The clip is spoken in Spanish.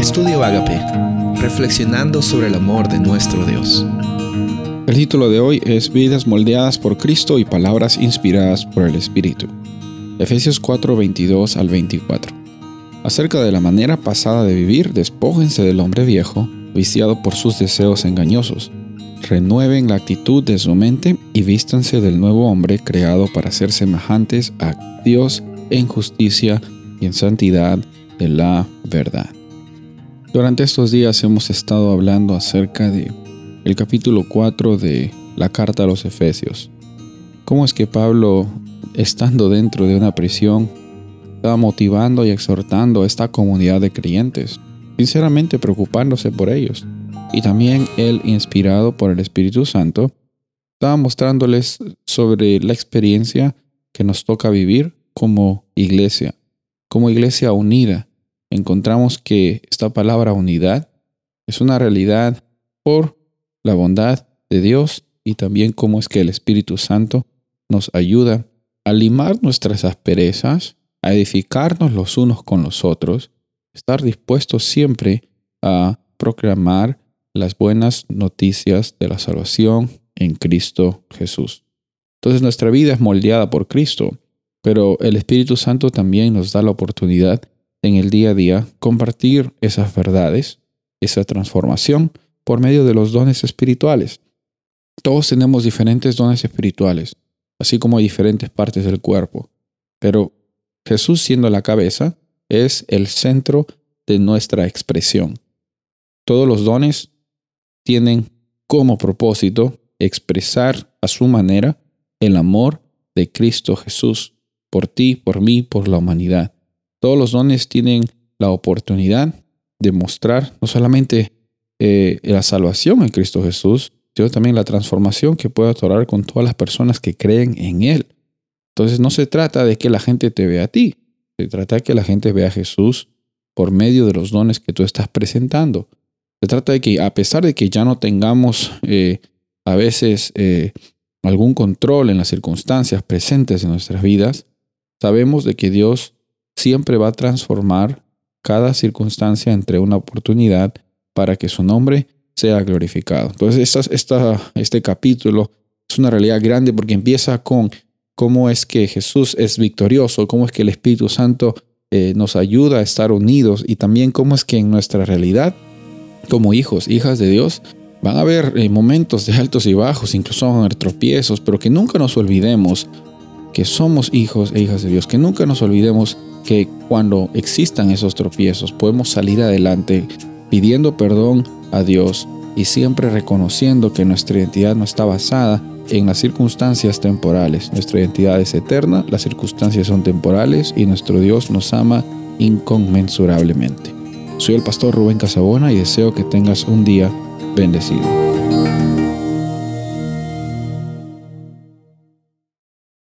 Estudio Agape, reflexionando sobre el amor de nuestro Dios. El título de hoy es Vidas moldeadas por Cristo y palabras inspiradas por el Espíritu. Efesios 4, 22 al 24. Acerca de la manera pasada de vivir, despójense del hombre viejo, viciado por sus deseos engañosos. Renueven la actitud de su mente y vístanse del nuevo hombre creado para ser semejantes a Dios en justicia y en santidad de la verdad. Durante estos días hemos estado hablando acerca de el capítulo 4 de la carta a los Efesios. ¿Cómo es que Pablo, estando dentro de una prisión, estaba motivando y exhortando a esta comunidad de creyentes, sinceramente preocupándose por ellos? Y también él, inspirado por el Espíritu Santo, estaba mostrándoles sobre la experiencia que nos toca vivir como iglesia, como iglesia unida. Encontramos que esta palabra unidad es una realidad por la bondad de Dios y también cómo es que el Espíritu Santo nos ayuda a limar nuestras asperezas, a edificarnos los unos con los otros, estar dispuestos siempre a proclamar las buenas noticias de la salvación en Cristo Jesús. Entonces nuestra vida es moldeada por Cristo pero el Espíritu Santo también nos da la oportunidad en el día a día compartir esas verdades, esa transformación por medio de los dones espirituales. Todos tenemos diferentes dones espirituales, así como diferentes partes del cuerpo, pero Jesús siendo la cabeza es el centro de nuestra expresión. Todos los dones tienen como propósito expresar a su manera el amor de Cristo Jesús por ti, por mí, por la humanidad. Todos los dones tienen la oportunidad de mostrar no solamente eh, la salvación en Cristo Jesús, sino también la transformación que puede otorgar con todas las personas que creen en Él. Entonces no se trata de que la gente te vea a ti, se trata de que la gente vea a Jesús por medio de los dones que tú estás presentando. Se trata de que a pesar de que ya no tengamos eh, a veces eh, algún control en las circunstancias presentes en nuestras vidas, Sabemos de que Dios siempre va a transformar cada circunstancia entre una oportunidad para que su nombre sea glorificado. Entonces, esta, este capítulo es una realidad grande porque empieza con cómo es que Jesús es victorioso, cómo es que el Espíritu Santo eh, nos ayuda a estar unidos y también cómo es que en nuestra realidad, como hijos, hijas de Dios, van a haber eh, momentos de altos y bajos, incluso van a haber tropiezos, pero que nunca nos olvidemos que somos hijos e hijas de Dios, que nunca nos olvidemos que cuando existan esos tropiezos podemos salir adelante pidiendo perdón a Dios y siempre reconociendo que nuestra identidad no está basada en las circunstancias temporales. Nuestra identidad es eterna, las circunstancias son temporales y nuestro Dios nos ama inconmensurablemente. Soy el pastor Rubén Casabona y deseo que tengas un día bendecido.